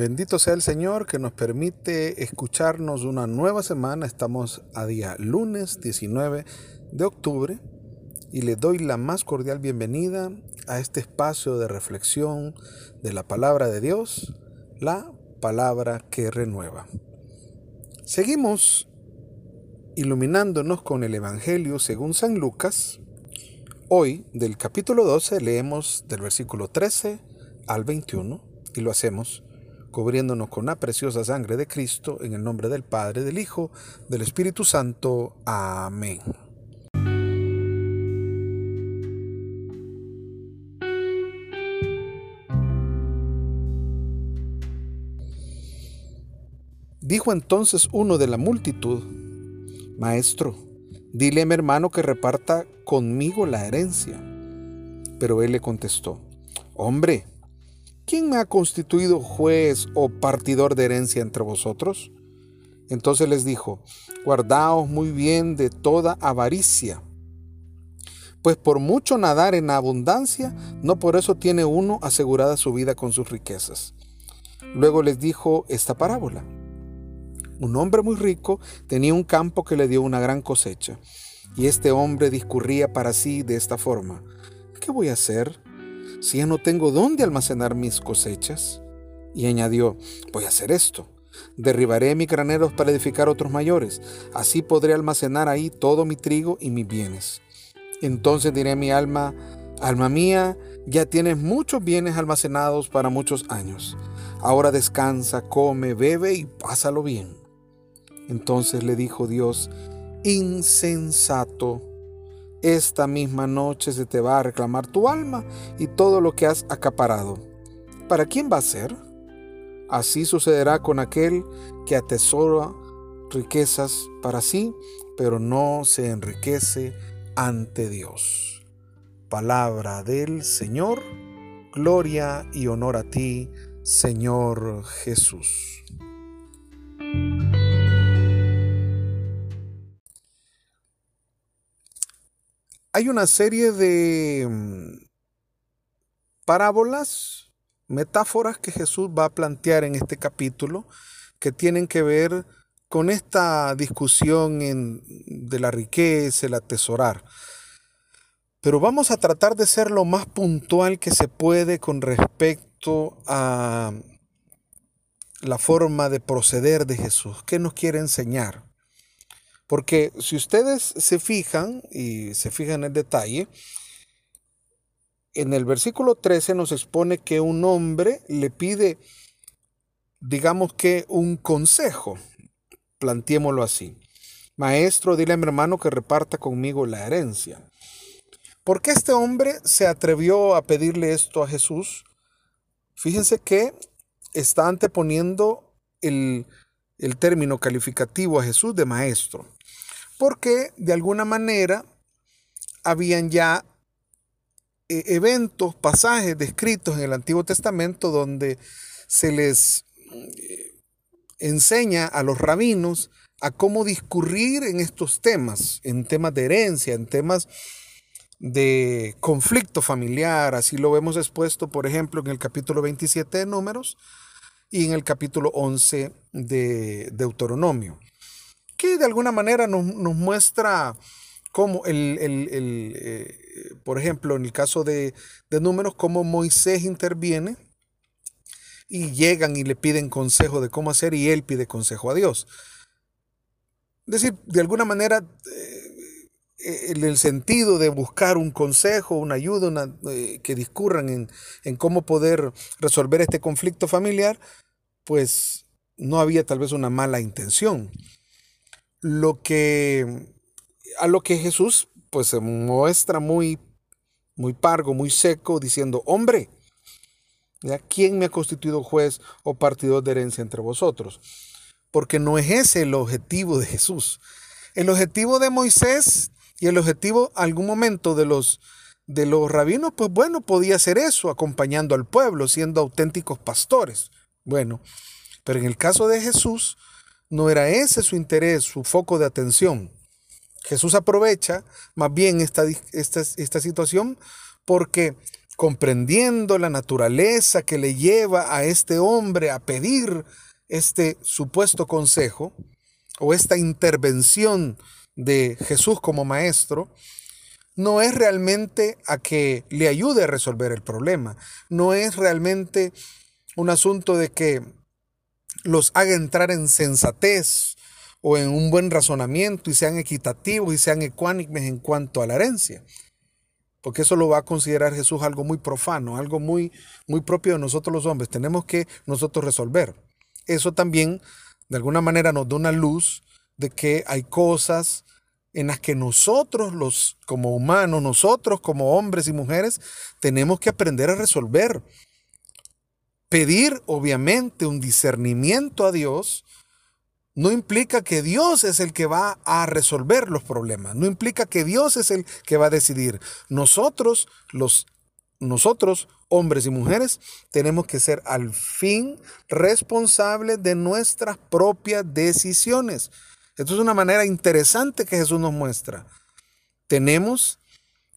Bendito sea el Señor que nos permite escucharnos una nueva semana. Estamos a día lunes 19 de octubre y le doy la más cordial bienvenida a este espacio de reflexión de la palabra de Dios, la palabra que renueva. Seguimos iluminándonos con el Evangelio según San Lucas. Hoy, del capítulo 12, leemos del versículo 13 al 21 y lo hacemos cubriéndonos con la preciosa sangre de Cristo, en el nombre del Padre, del Hijo, del Espíritu Santo. Amén. Dijo entonces uno de la multitud, Maestro, dile a mi hermano que reparta conmigo la herencia. Pero él le contestó, Hombre, ¿quién me ha constituido juez o partidor de herencia entre vosotros? Entonces les dijo, guardaos muy bien de toda avaricia, pues por mucho nadar en abundancia, no por eso tiene uno asegurada su vida con sus riquezas. Luego les dijo esta parábola. Un hombre muy rico tenía un campo que le dio una gran cosecha, y este hombre discurría para sí de esta forma, ¿qué voy a hacer? Si ya no tengo dónde almacenar mis cosechas? Y añadió, voy a hacer esto. Derribaré mis graneros para edificar otros mayores. Así podré almacenar ahí todo mi trigo y mis bienes. Entonces diré a mi alma, alma mía, ya tienes muchos bienes almacenados para muchos años. Ahora descansa, come, bebe y pásalo bien. Entonces le dijo Dios, insensato esta misma noche se te va a reclamar tu alma y todo lo que has acaparado. ¿Para quién va a ser? Así sucederá con aquel que atesora riquezas para sí, pero no se enriquece ante Dios. Palabra del Señor, gloria y honor a ti, Señor Jesús. Hay una serie de mm, parábolas, metáforas que Jesús va a plantear en este capítulo que tienen que ver con esta discusión de la riqueza, el atesorar. Pero vamos a tratar de ser lo más puntual que se puede con respecto a la forma de proceder de Jesús. ¿Qué nos quiere enseñar? Porque si ustedes se fijan y se fijan en detalle, en el versículo 13 nos expone que un hombre le pide, digamos que un consejo, planteémoslo así. Maestro, dile a mi hermano que reparta conmigo la herencia. ¿Por qué este hombre se atrevió a pedirle esto a Jesús? Fíjense que está anteponiendo el término calificativo a Jesús de maestro porque de alguna manera habían ya eh, eventos, pasajes descritos en el Antiguo Testamento donde se les eh, enseña a los rabinos a cómo discurrir en estos temas, en temas de herencia, en temas de conflicto familiar, así lo vemos expuesto, por ejemplo, en el capítulo 27 de Números y en el capítulo 11 de Deuteronomio que de alguna manera nos, muestra cómo, el, eh, por ejemplo, en el caso de, de números, cómo Moisés interviene y llegan y le piden consejo de cómo hacer y él pide consejo a Dios. Es decir, de alguna manera, eh, el sentido de buscar un consejo, una ayuda, eh, que discurran en, en, cómo poder resolver este conflicto familiar, pues no había tal vez una mala intención lo que a lo que Jesús pues se muestra muy muy pargo, muy seco, diciendo, hombre, ¿quién me ha constituido juez o partidor de herencia entre vosotros? Porque no es ese el objetivo de Jesús. El objetivo de Moisés y el objetivo algún momento de los de los rabinos, pues bueno, podía ser eso, acompañando al pueblo, siendo auténticos pastores. Bueno, pero en el caso de Jesús, no era ese su interés, su foco de atención. Jesús aprovecha más bien esta, esta, esta situación porque comprendiendo la naturaleza que le lleva a este hombre a pedir este supuesto consejo o esta intervención de Jesús como maestro, no es realmente a que le ayude a resolver el problema, no es realmente un asunto de que los haga entrar en sensatez o en un buen razonamiento y sean equitativos y sean ecuánimes en cuanto a la herencia. Porque eso lo va a considerar Jesús algo muy profano, algo muy, muy propio de nosotros los hombres. Tenemos que nosotros resolver. Eso también, de alguna manera, nos da una luz de que hay cosas en las que nosotros, los, como humanos, nosotros como hombres y mujeres, tenemos que aprender a resolver. Pedir, obviamente, un discernimiento a Dios no implica que Dios es el que va a resolver los problemas, no implica que Dios es el que va a decidir. Nosotros, los nosotros, hombres y mujeres, tenemos que ser al fin responsables de nuestras propias decisiones. Esto es una manera interesante que Jesús nos muestra. Tenemos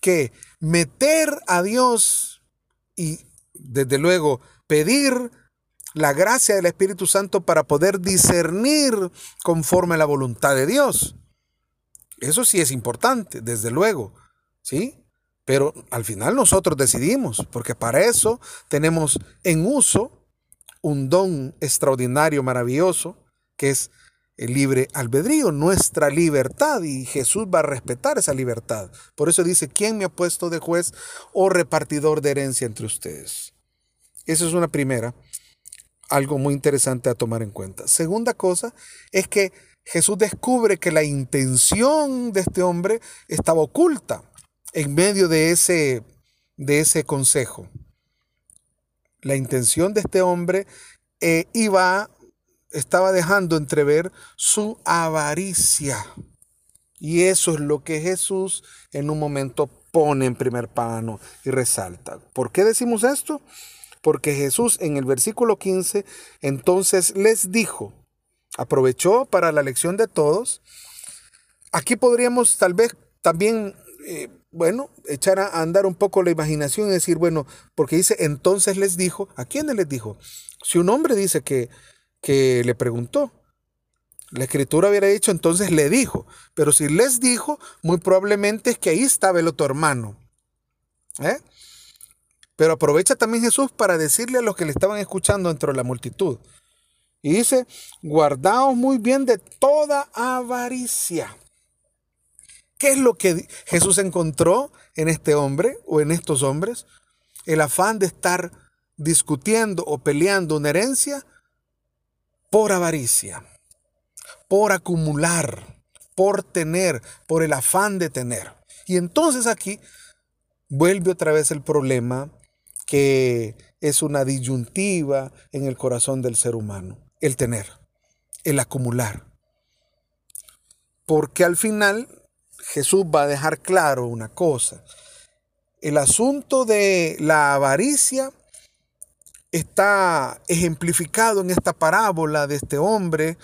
que meter a Dios y, desde luego, pedir la gracia del Espíritu Santo para poder discernir conforme a la voluntad de Dios. Eso sí es importante, desde luego, ¿sí? Pero al final nosotros decidimos, porque para eso tenemos en uso un don extraordinario, maravilloso, que es el libre albedrío, nuestra libertad, y Jesús va a respetar esa libertad. Por eso dice, ¿quién me ha puesto de juez o repartidor de herencia entre ustedes? Esa es una primera, algo muy interesante a tomar en cuenta. Segunda cosa es que Jesús descubre que la intención de este hombre estaba oculta en medio de ese, de ese consejo. La intención de este hombre eh, iba, estaba dejando entrever su avaricia. Y eso es lo que Jesús en un momento pone en primer plano y resalta. ¿Por qué decimos esto? Porque Jesús en el versículo 15 entonces les dijo, aprovechó para la lección de todos. Aquí podríamos tal vez también, eh, bueno, echar a andar un poco la imaginación y decir, bueno, porque dice, entonces les dijo, ¿a quién les dijo? Si un hombre dice que, que le preguntó, la escritura hubiera dicho, entonces le dijo, pero si les dijo, muy probablemente es que ahí estaba el otro hermano. ¿Eh? Pero aprovecha también Jesús para decirle a los que le estaban escuchando dentro de la multitud. Y dice, guardaos muy bien de toda avaricia. ¿Qué es lo que Jesús encontró en este hombre o en estos hombres? El afán de estar discutiendo o peleando una herencia por avaricia, por acumular, por tener, por el afán de tener. Y entonces aquí vuelve otra vez el problema que es una disyuntiva en el corazón del ser humano, el tener, el acumular. Porque al final Jesús va a dejar claro una cosa. El asunto de la avaricia está ejemplificado en esta parábola de este hombre,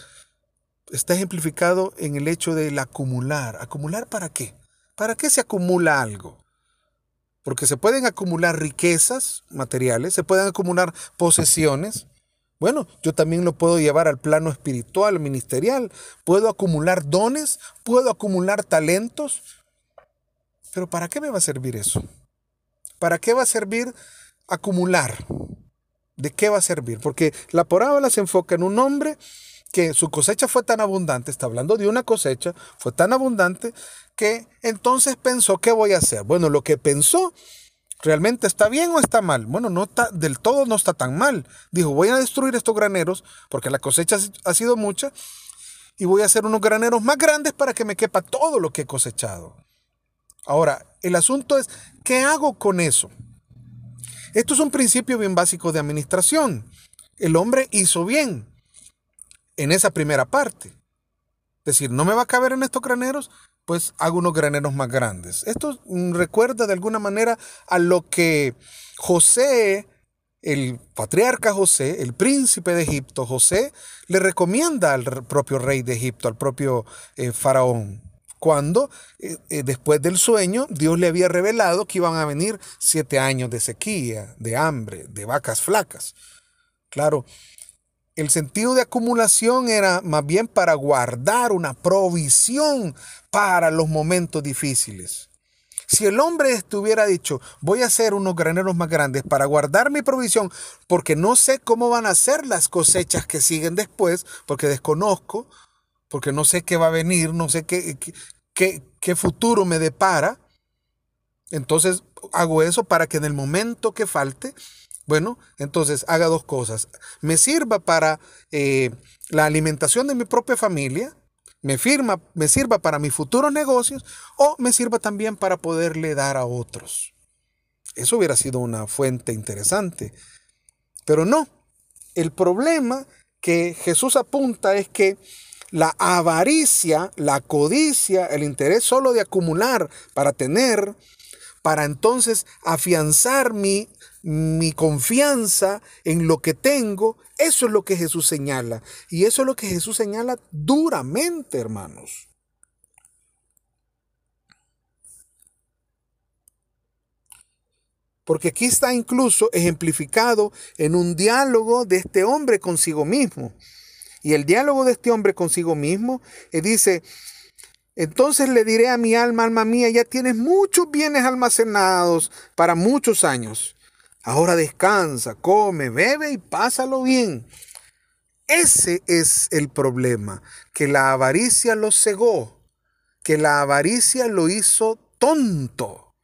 está ejemplificado en el hecho del acumular. ¿Acumular para qué? ¿Para qué se acumula algo? Porque se pueden acumular riquezas materiales, se pueden acumular posesiones. Bueno, yo también lo puedo llevar al plano espiritual, ministerial. Puedo acumular dones, puedo acumular talentos. Pero ¿para qué me va a servir eso? ¿Para qué va a servir acumular? ¿De qué va a servir? Porque la parábola se enfoca en un hombre que su cosecha fue tan abundante, está hablando de una cosecha, fue tan abundante entonces pensó, ¿qué voy a hacer? Bueno, lo que pensó, ¿realmente está bien o está mal? Bueno, no está, del todo no está tan mal. Dijo, voy a destruir estos graneros porque la cosecha ha sido mucha y voy a hacer unos graneros más grandes para que me quepa todo lo que he cosechado. Ahora, el asunto es, ¿qué hago con eso? Esto es un principio bien básico de administración. El hombre hizo bien, en esa primera parte. Es decir, no me va a caber en estos graneros, pues hago unos graneros más grandes. Esto mm, recuerda de alguna manera a lo que José, el patriarca José, el príncipe de Egipto, José, le recomienda al propio rey de Egipto, al propio eh, faraón, cuando eh, eh, después del sueño Dios le había revelado que iban a venir siete años de sequía, de hambre, de vacas flacas. Claro, el sentido de acumulación era más bien para guardar una provisión para los momentos difíciles. Si el hombre estuviera dicho, voy a hacer unos graneros más grandes para guardar mi provisión, porque no sé cómo van a ser las cosechas que siguen después, porque desconozco, porque no sé qué va a venir, no sé qué, qué, qué futuro me depara, entonces hago eso para que en el momento que falte, bueno, entonces haga dos cosas. Me sirva para eh, la alimentación de mi propia familia, me, firma, me sirva para mis futuros negocios o me sirva también para poderle dar a otros. Eso hubiera sido una fuente interesante. Pero no, el problema que Jesús apunta es que la avaricia, la codicia, el interés solo de acumular para tener, para entonces afianzar mi mi confianza en lo que tengo, eso es lo que Jesús señala. Y eso es lo que Jesús señala duramente, hermanos. Porque aquí está incluso ejemplificado en un diálogo de este hombre consigo mismo. Y el diálogo de este hombre consigo mismo eh, dice, entonces le diré a mi alma, alma mía, ya tienes muchos bienes almacenados para muchos años. Ahora descansa, come, bebe y pásalo bien. Ese es el problema, que la avaricia lo cegó, que la avaricia lo hizo tonto.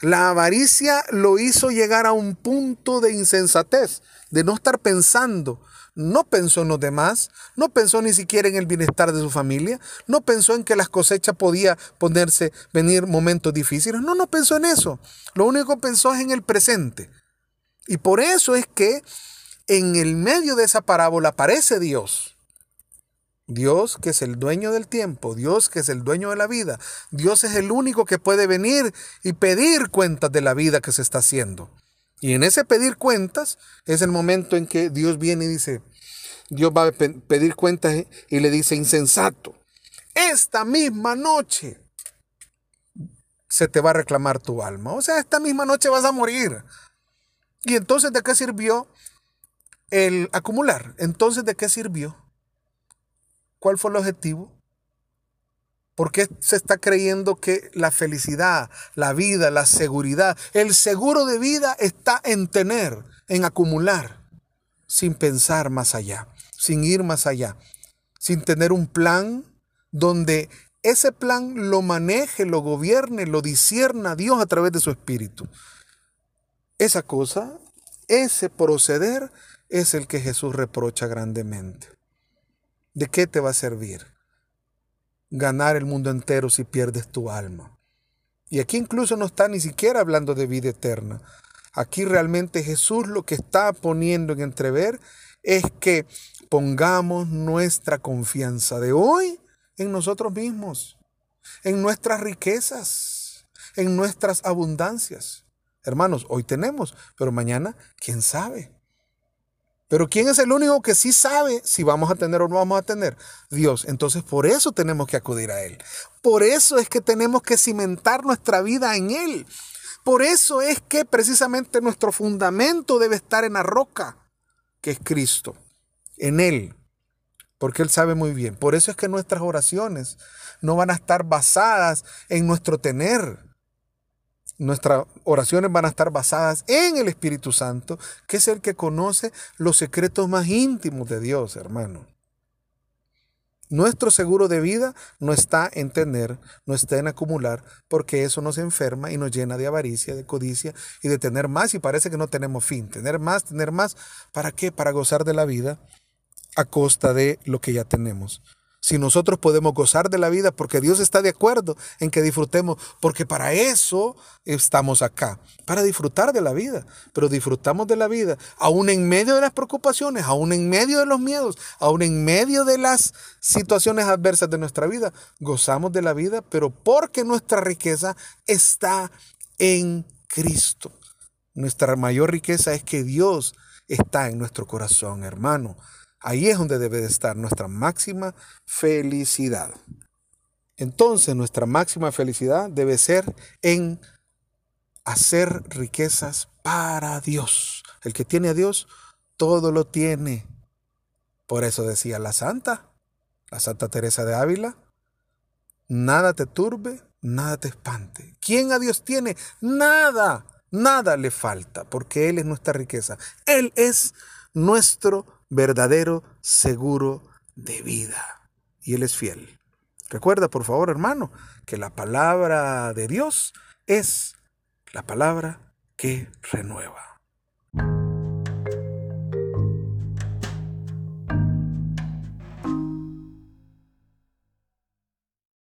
La avaricia lo hizo llegar a un punto de insensatez, de no estar pensando. No pensó en los demás, no pensó ni siquiera en el bienestar de su familia, no pensó en que las cosechas podía ponerse, venir momentos difíciles, no, no pensó en eso. Lo único que pensó es en el presente. Y por eso es que en el medio de esa parábola aparece Dios. Dios que es el dueño del tiempo, Dios que es el dueño de la vida, Dios es el único que puede venir y pedir cuentas de la vida que se está haciendo. Y en ese pedir cuentas es el momento en que Dios viene y dice, Dios va a pedir cuentas y le dice, insensato, esta misma noche se te va a reclamar tu alma. O sea, esta misma noche vas a morir. ¿Y entonces de qué sirvió el acumular? Entonces de qué sirvió? ¿Cuál fue el objetivo? ¿Por qué se está creyendo que la felicidad, la vida, la seguridad, el seguro de vida está en tener, en acumular, sin pensar más allá, sin ir más allá, sin tener un plan donde ese plan lo maneje, lo gobierne, lo disierna Dios a través de su espíritu? Esa cosa, ese proceder es el que Jesús reprocha grandemente. ¿De qué te va a servir? Ganar el mundo entero si pierdes tu alma. Y aquí incluso no está ni siquiera hablando de vida eterna. Aquí realmente Jesús lo que está poniendo en entrever es que pongamos nuestra confianza de hoy en nosotros mismos, en nuestras riquezas, en nuestras abundancias. Hermanos, hoy tenemos, pero mañana, ¿quién sabe? Pero ¿quién es el único que sí sabe si vamos a tener o no vamos a tener? Dios. Entonces por eso tenemos que acudir a Él. Por eso es que tenemos que cimentar nuestra vida en Él. Por eso es que precisamente nuestro fundamento debe estar en la roca, que es Cristo, en Él. Porque Él sabe muy bien. Por eso es que nuestras oraciones no van a estar basadas en nuestro tener Nuestras oraciones van a estar basadas en el Espíritu Santo, que es el que conoce los secretos más íntimos de Dios, hermano. Nuestro seguro de vida no está en tener, no está en acumular, porque eso nos enferma y nos llena de avaricia, de codicia y de tener más y parece que no tenemos fin. Tener más, tener más, ¿para qué? Para gozar de la vida a costa de lo que ya tenemos si nosotros podemos gozar de la vida porque Dios está de acuerdo en que disfrutemos, porque para eso estamos acá, para disfrutar de la vida, pero disfrutamos de la vida, aún en medio de las preocupaciones, aún en medio de los miedos, aún en medio de las situaciones adversas de nuestra vida, gozamos de la vida, pero porque nuestra riqueza está en Cristo. Nuestra mayor riqueza es que Dios está en nuestro corazón, hermano. Ahí es donde debe de estar nuestra máxima felicidad. Entonces nuestra máxima felicidad debe ser en hacer riquezas para Dios. El que tiene a Dios, todo lo tiene. Por eso decía la santa, la Santa Teresa de Ávila, nada te turbe, nada te espante. ¿Quién a Dios tiene? Nada, nada le falta, porque Él es nuestra riqueza. Él es nuestro verdadero seguro de vida. Y Él es fiel. Recuerda, por favor, hermano, que la palabra de Dios es la palabra que renueva.